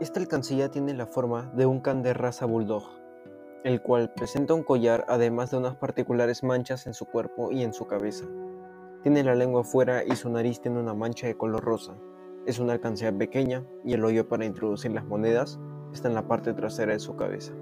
Esta alcancía tiene la forma de un can de raza bulldog, el cual presenta un collar además de unas particulares manchas en su cuerpo y en su cabeza. Tiene la lengua afuera y su nariz tiene una mancha de color rosa. Es una alcancía pequeña y el hoyo para introducir las monedas está en la parte trasera de su cabeza.